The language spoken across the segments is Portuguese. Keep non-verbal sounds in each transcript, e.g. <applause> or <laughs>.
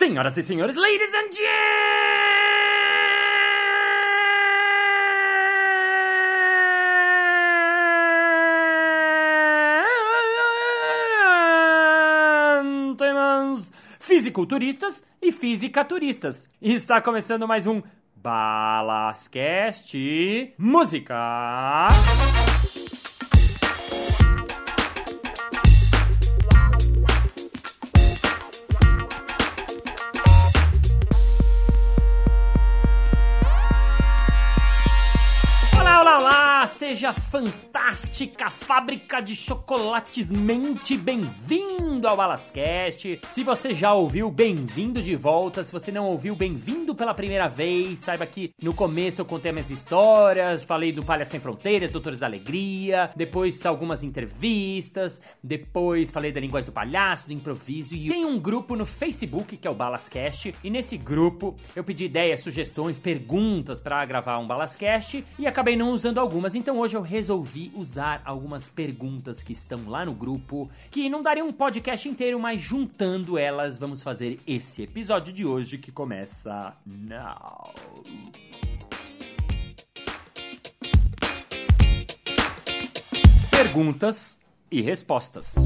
Senhoras e senhores, ladies and gentlemen, fisiculturistas e fisicaturistas. Está começando mais um Balascast Música. Seja fantástica fábrica de chocolates mente bem-vindo ao Balascast. Se você já ouviu, bem-vindo de volta. Se você não ouviu, bem-vindo pela primeira vez. Saiba que no começo eu contei minhas histórias, falei do Palha Sem Fronteiras, Doutores da Alegria, depois algumas entrevistas, depois falei da linguagem do palhaço, do improviso e tem um grupo no Facebook que é o Balascast e nesse grupo eu pedi ideias, sugestões, perguntas para gravar um Balascast e acabei não usando algumas, então hoje eu resolvi usar algumas perguntas que estão lá no grupo, que não daria um podcast inteiro, mas juntando elas vamos fazer esse episódio de hoje que começa now. Perguntas e respostas.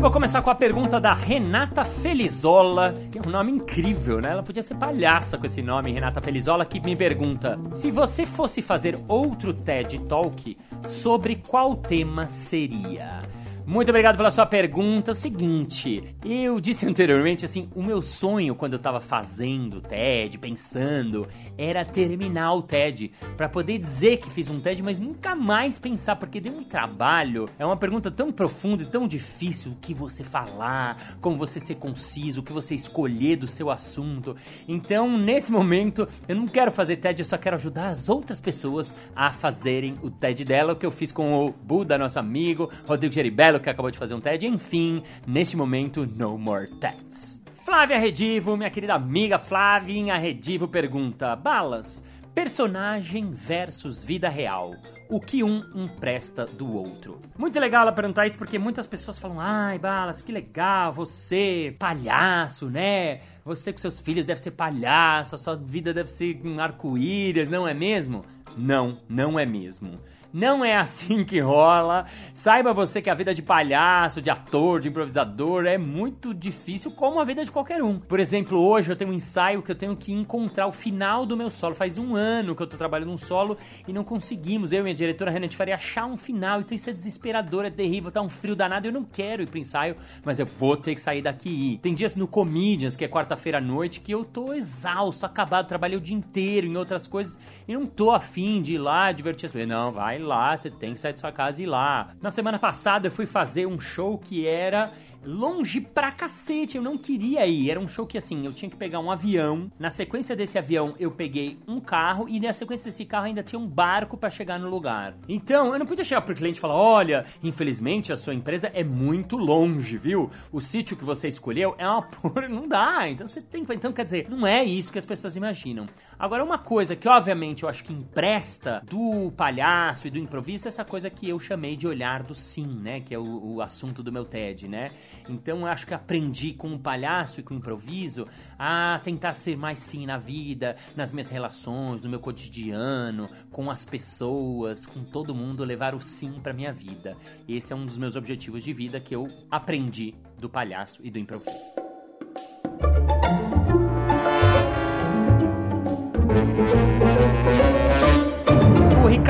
Eu vou começar com a pergunta da Renata Felizola, que é um nome incrível, né? Ela podia ser palhaça com esse nome, Renata Felizola, que me pergunta: se você fosse fazer outro TED Talk, sobre qual tema seria? Muito obrigado pela sua pergunta. É o seguinte, eu disse anteriormente assim, o meu sonho quando eu tava fazendo TED, pensando, era terminar o TED para poder dizer que fiz um TED, mas nunca mais pensar porque deu um trabalho. É uma pergunta tão profunda e tão difícil o que você falar, como você ser conciso, o que você escolher do seu assunto. Então, nesse momento, eu não quero fazer TED, eu só quero ajudar as outras pessoas a fazerem o TED dela, o que eu fiz com o Buda, nosso amigo, Rodrigo Geribello, que acabou de fazer um TED. Enfim, neste momento, no more TEDs. Flávia Redivo, minha querida amiga Flavinha Redivo pergunta: Balas, personagem versus vida real. O que um empresta do outro? Muito legal ela perguntar isso porque muitas pessoas falam: ai, Balas, que legal, você, palhaço, né? Você com seus filhos deve ser palhaço, a sua vida deve ser um arco-íris, não é mesmo? Não, não é mesmo. Não é assim que rola. Saiba você que a vida de palhaço, de ator, de improvisador é muito difícil, como a vida de qualquer um. Por exemplo, hoje eu tenho um ensaio que eu tenho que encontrar o final do meu solo. Faz um ano que eu tô trabalhando um solo e não conseguimos. Eu e minha diretora Renate Faria achar um final. Então isso é desesperador, é terrível, tá um frio danado. Eu não quero ir pro ensaio, mas eu vou ter que sair daqui. Tem dias no Comedians, que é quarta-feira à noite, que eu tô exausto, acabado, trabalhei o dia inteiro em outras coisas e não tô afim de ir lá divertir as. Não, vai lá, você tem que sair de sua casa e ir lá. Na semana passada eu fui fazer um show que era longe pra cacete, eu não queria ir. Era um show que assim, eu tinha que pegar um avião. Na sequência desse avião, eu peguei um carro e na sequência desse carro ainda tinha um barco para chegar no lugar. Então, eu não podia chegar pro cliente e falar: "Olha, infelizmente a sua empresa é muito longe, viu? O sítio que você escolheu é uma <laughs> porra, não dá". Então você tem que, então quer dizer, não é isso que as pessoas imaginam. Agora uma coisa que obviamente eu acho que empresta do palhaço e do improviso é essa coisa que eu chamei de olhar do sim, né, que é o, o assunto do meu TED, né? Então eu acho que aprendi com o palhaço e com o improviso a tentar ser mais sim na vida, nas minhas relações, no meu cotidiano, com as pessoas, com todo mundo, levar o sim pra minha vida. Esse é um dos meus objetivos de vida que eu aprendi do palhaço e do improviso.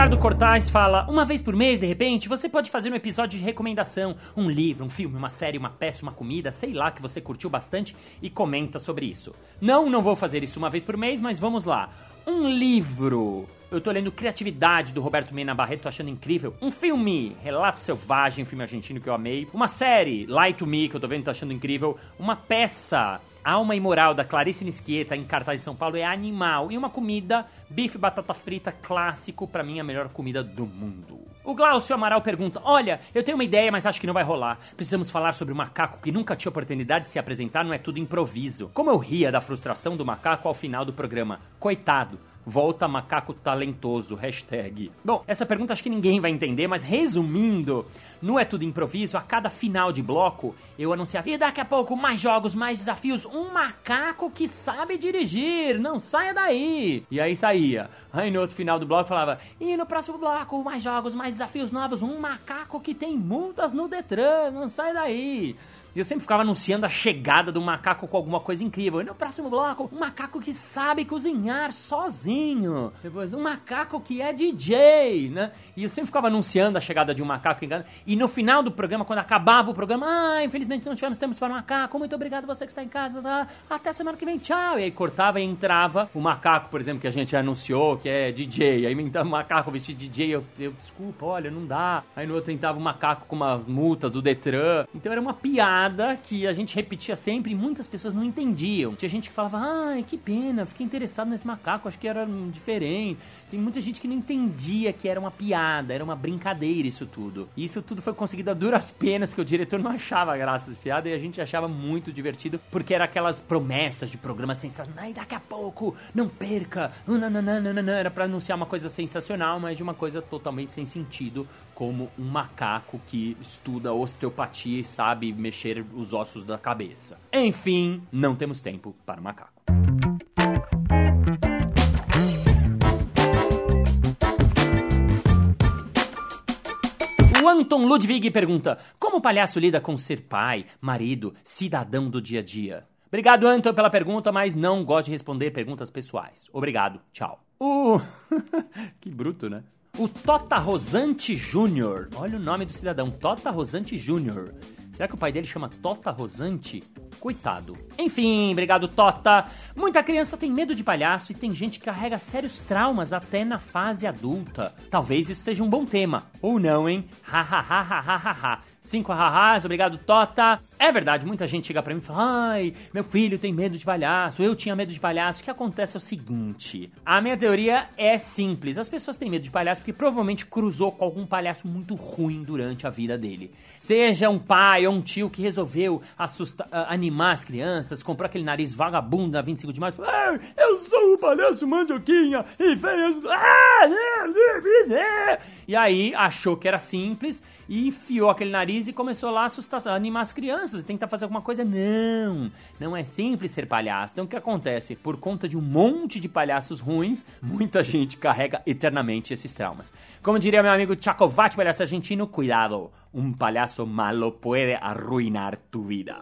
Ricardo Cortais fala: Uma vez por mês, de repente, você pode fazer um episódio de recomendação, um livro, um filme, uma série, uma peça, uma comida, sei lá, que você curtiu bastante e comenta sobre isso. Não, não vou fazer isso uma vez por mês, mas vamos lá. Um livro. Eu tô lendo Criatividade do Roberto Mena Barreto, tô achando incrível. Um filme, Relato Selvagem, filme argentino que eu amei. Uma série, Light to Me, que eu tô vendo, tô achando incrível. Uma peça, Alma e Moral, da Clarice Nisquieta, em cartaz de São Paulo, é animal. E uma comida, bife batata frita clássico, pra mim a melhor comida do mundo. O Glaucio Amaral pergunta: Olha, eu tenho uma ideia, mas acho que não vai rolar. Precisamos falar sobre o macaco que nunca tinha oportunidade de se apresentar, não é tudo improviso. Como eu ria da frustração do macaco ao final do programa. Coitado, Volta macaco talentoso, hashtag. Bom, essa pergunta acho que ninguém vai entender, mas resumindo, no É Tudo Improviso, a cada final de bloco, eu anunciava, e daqui a pouco, mais jogos, mais desafios, um macaco que sabe dirigir, não saia daí. E aí saía. Aí no outro final do bloco falava, e no próximo bloco, mais jogos, mais desafios novos, um macaco que tem multas no Detran, não sai daí. E eu sempre ficava anunciando a chegada do macaco com alguma coisa incrível. E no próximo bloco, um macaco que sabe cozinhar sozinho. Depois, um macaco que é DJ, né? E eu sempre ficava anunciando a chegada de um macaco. E no final do programa, quando acabava o programa, ah, infelizmente não tivemos tempo para o macaco. Muito obrigado você que está em casa. Tá? Até semana que vem, tchau. E aí cortava e entrava o macaco, por exemplo, que a gente anunciou, que é DJ. Aí entrava o macaco vestido de DJ. Eu, eu, desculpa, olha, não dá. Aí no outro entrava o macaco com uma multa do Detran. Então era uma piada que a gente repetia sempre e muitas pessoas não entendiam. Tinha gente que falava, ai, que pena, fiquei interessado nesse macaco, acho que era diferente. Tem muita gente que não entendia que era uma piada, era uma brincadeira isso tudo. E isso tudo foi conseguido a duras <laughs> penas, porque o diretor não achava graça das piadas e a gente achava muito divertido, porque era aquelas promessas de programa sensacional. E daqui a pouco, não perca, era para anunciar uma coisa sensacional, mas de uma coisa totalmente sem sentido, como um macaco que estuda osteopatia e sabe mexer os ossos da cabeça. Enfim, não temos tempo para macaco. Anton Ludwig pergunta: Como o palhaço lida com ser pai, marido, cidadão do dia a dia? Obrigado, Anton, pela pergunta, mas não gosto de responder perguntas pessoais. Obrigado, tchau. Uh, <laughs> que bruto, né? O Tota Rosante Júnior. Olha o nome do cidadão, Tota Rosante Júnior. Será que o pai dele chama Tota Rosante? Coitado. Enfim, obrigado, Tota. Muita criança tem medo de palhaço e tem gente que carrega sérios traumas até na fase adulta. Talvez isso seja um bom tema. Ou não, hein? Ha ha ha ha ha ha. Cinco ha-has, obrigado, Tota. É verdade, muita gente chega pra mim e fala: Ai, meu filho tem medo de palhaço, eu tinha medo de palhaço. O que acontece é o seguinte: a minha teoria é simples. As pessoas têm medo de palhaço porque provavelmente cruzou com algum palhaço muito ruim durante a vida dele. Seja um pai ou um tio que resolveu assustar, animar as crianças, comprou aquele nariz vagabundo na 25 de março. Ah, eu sou o palhaço mandioquinha e veio. E aí achou que era simples e enfiou aquele nariz e começou lá a assustar, a animar as crianças, tentar fazer alguma coisa. Não, não é simples ser palhaço. Então o que acontece? Por conta de um monte de palhaços ruins, muita gente carrega eternamente esses traumas. Como diria meu amigo Chacovati, palhaço argentino, cuidado, um palhaço malo pode arruinar tu vida.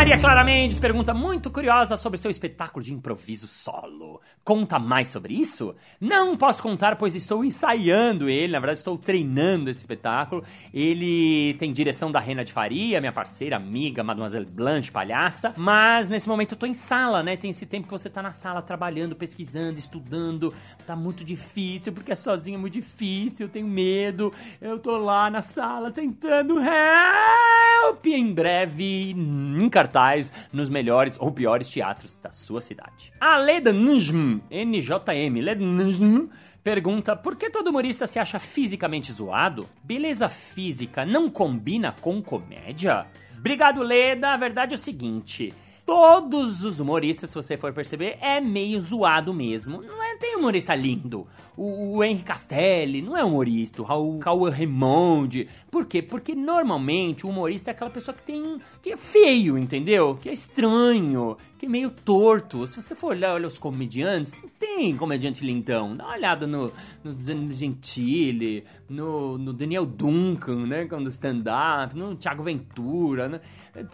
Maria Clara Mendes pergunta muito curiosa sobre seu espetáculo de improviso solo. Conta mais sobre isso? Não posso contar, pois estou ensaiando ele, na verdade estou treinando esse espetáculo. Ele tem direção da Rena de Faria, minha parceira, amiga, Mademoiselle Blanche, palhaça. Mas nesse momento eu tô em sala, né? Tem esse tempo que você tá na sala trabalhando, pesquisando, estudando. Tá muito difícil, porque é sozinho é muito difícil, eu tenho medo. Eu tô lá na sala tentando help! Em breve, cartão cartaz nos melhores ou piores teatros da sua cidade. A Leda Njm, NJM, Leda Njm, pergunta por que todo humorista se acha fisicamente zoado? Beleza física não combina com comédia? Obrigado, Leda. A verdade é o seguinte. Todos os humoristas, se você for perceber, é meio zoado mesmo. Não é, tem humorista lindo. O, o Henry Castelli não é humorista, o Cauã Raymond. Por quê? Porque normalmente o humorista é aquela pessoa que tem. que é feio, entendeu? Que é estranho, que é meio torto. Se você for olhar olha os comediantes, não tem comediante lindão. Dá uma olhada no, no Gentili, no, no Daniel Duncan, né? Quando stand-up, no Thiago Ventura, né?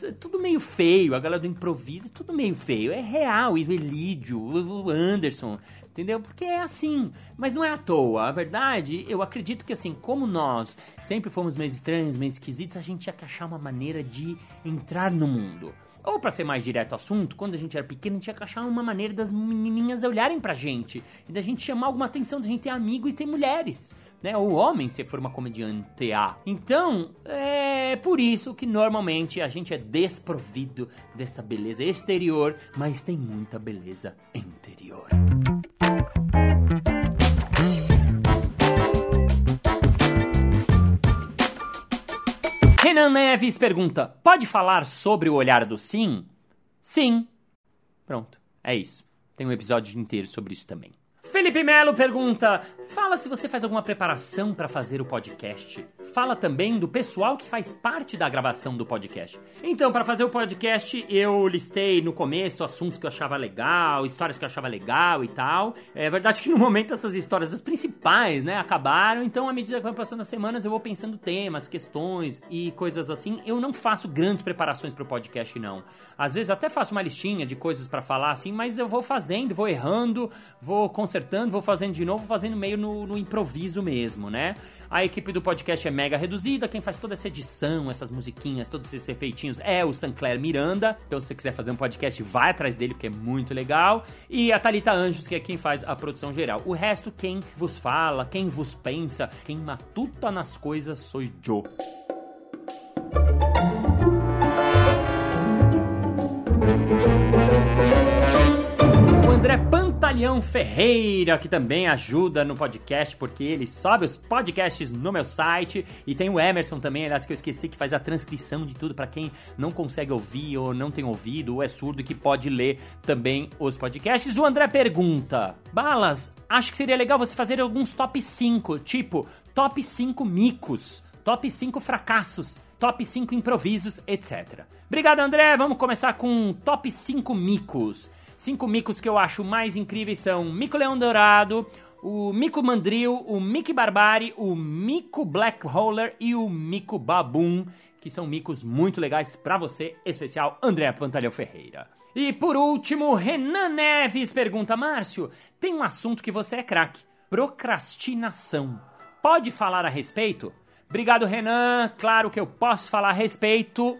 É tudo meio feio, a galera do improviso, tudo meio feio. É real, o Elídio, o Anderson entendeu? Porque é assim, mas não é à toa. A verdade, eu acredito que assim, como nós sempre fomos meio estranhos, meio esquisitos, a gente tinha que achar uma maneira de entrar no mundo. Ou para ser mais direto ao assunto, quando a gente era pequeno, a gente tinha que achar uma maneira das menininhas olharem pra gente e da gente chamar alguma atenção, da gente ter amigo e ter mulheres. Né, ou homem se for uma comediante A. Então, é por isso que normalmente a gente é desprovido dessa beleza exterior, mas tem muita beleza interior. Renan Neves pergunta: pode falar sobre o olhar do sim? Sim. Pronto, é isso. Tem um episódio inteiro sobre isso também. Felipe Melo pergunta: fala se você faz alguma preparação para fazer o podcast. Fala também do pessoal que faz parte da gravação do podcast. Então, para fazer o podcast, eu listei no começo assuntos que eu achava legal, histórias que eu achava legal e tal. É verdade que no momento essas histórias, as principais, né, acabaram. Então, à medida que vai passando as semanas, eu vou pensando temas, questões e coisas assim. Eu não faço grandes preparações para o podcast, não. Às vezes até faço uma listinha de coisas para falar assim, mas eu vou fazendo, vou errando, vou consertando, vou fazendo de novo, fazendo meio no, no improviso mesmo, né? A equipe do podcast é mega reduzida, quem faz toda essa edição, essas musiquinhas, todos esses efeitinhos é o Sancler Miranda. Então, se você quiser fazer um podcast, vai atrás dele, porque é muito legal. E a Talita Anjos, que é quem faz a produção geral. O resto, quem vos fala, quem vos pensa, quem matuta nas coisas, sou eu. O Pantalhão Ferreira, que também ajuda no podcast, porque ele sobe os podcasts no meu site. E tem o Emerson também, aliás, que eu esqueci, que faz a transcrição de tudo para quem não consegue ouvir, ou não tem ouvido, ou é surdo, que pode ler também os podcasts. O André pergunta: Balas, acho que seria legal você fazer alguns top 5, tipo top 5 micos, top 5 fracassos top 5 improvisos, etc. Obrigado, André. Vamos começar com top 5 micos. Cinco micos que eu acho mais incríveis são Mico Leão Dourado, o Mico Mandril, o Mickey Barbari, o Mico Black Roller e o Mico Baboon, que são micos muito legais para você, especial André Pantalhão Ferreira. E por último, Renan Neves pergunta: Márcio, tem um assunto que você é craque: procrastinação. Pode falar a respeito? Obrigado, Renan. Claro que eu posso falar a respeito,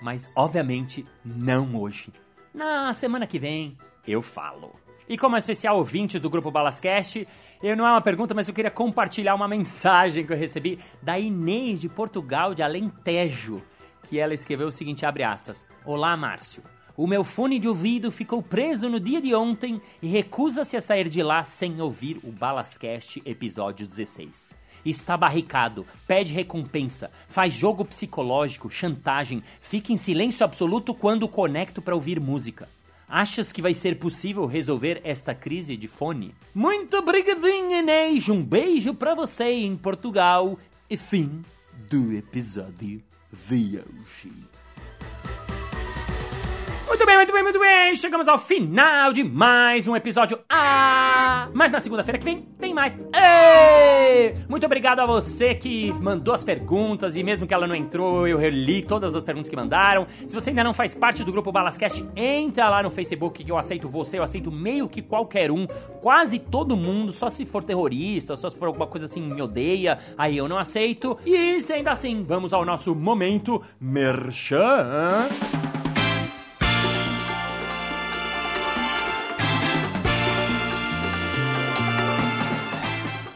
mas obviamente não hoje. Na semana que vem eu falo. E como especial ouvinte do grupo Balascast, eu não é uma pergunta, mas eu queria compartilhar uma mensagem que eu recebi da Inês de Portugal de Alentejo, que ela escreveu o seguinte, abre aspas: Olá, Márcio. O meu fone de ouvido ficou preso no dia de ontem e recusa-se a sair de lá sem ouvir o Balascast episódio 16 está barricado, pede recompensa, faz jogo psicológico, chantagem, fica em silêncio absoluto quando conecto para ouvir música. Achas que vai ser possível resolver esta crise de fone? Muito obrigadinho, Inês. Um beijo para você em Portugal. E fim do episódio de hoje. Muito bem, muito bem, muito bem. Chegamos ao final de mais um episódio. Ah! Mas na segunda-feira que vem tem mais. Ei! Muito obrigado a você que mandou as perguntas e mesmo que ela não entrou, eu reli todas as perguntas que mandaram. Se você ainda não faz parte do grupo Balascast, entra lá no Facebook que eu aceito você, eu aceito meio que qualquer um, quase todo mundo, só se for terrorista, só se for alguma coisa assim me odeia, aí eu não aceito. E sendo assim, vamos ao nosso momento merchan.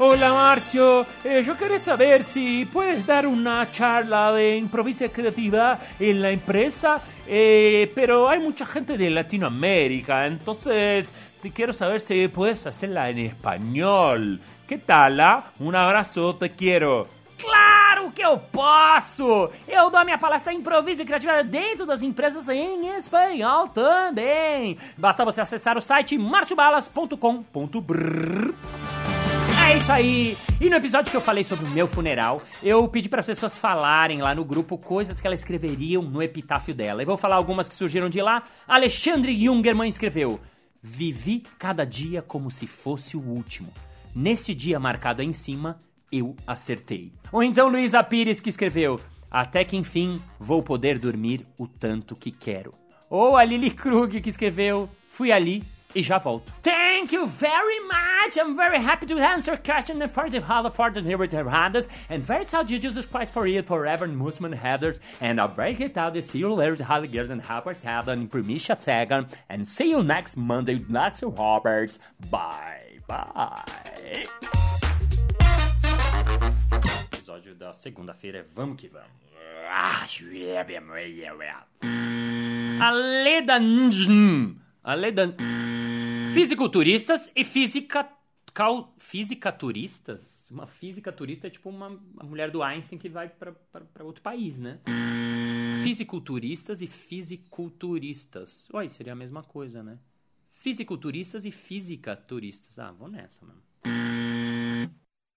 Hola Marcio, eh, yo quería saber si puedes dar una charla de improvisación creativa en la empresa, eh, pero hay mucha gente de Latinoamérica, entonces te quiero saber si puedes hacerla en español. ¿Qué tal? Ah? Un abrazo, te quiero. Claro que eu posso! Eu dou a minha palestra Improviso e Criatividade dentro das empresas em espanhol também. Basta você acessar o site marciobalas.com.br isso aí! E no episódio que eu falei sobre o meu funeral, eu pedi para as pessoas falarem lá no grupo coisas que elas escreveriam no epitáfio dela. Eu vou falar algumas que surgiram de lá. Alexandre Jungerman escreveu: Vivi cada dia como se fosse o último. Nesse dia marcado aí em cima, eu acertei. Ou então Luísa Pires que escreveu: Até que enfim vou poder dormir o tanto que quero. Ou a Lily Krug que escreveu: Fui ali e já volto. Thank you very much. I'm very happy to answer question for the Hall for the Handas and very sad Jesus Christ for you forever and Muslim headers and I'll break it out see you later Holly Girls and Harper Tavern Permisha Tagan and see you next Monday. Next Roberts. Bye bye. Episódio da segunda-feira, vamos que vamos. Ah, a Leda a Leda Fisiculturistas e física... Cal, fisicaturistas? Uma física turista é tipo uma, uma mulher do Einstein que vai para outro país, né? Fisiculturistas e fisiculturistas. Oi, seria a mesma coisa, né? Fisiculturistas e física turistas. Ah, vou nessa, mano.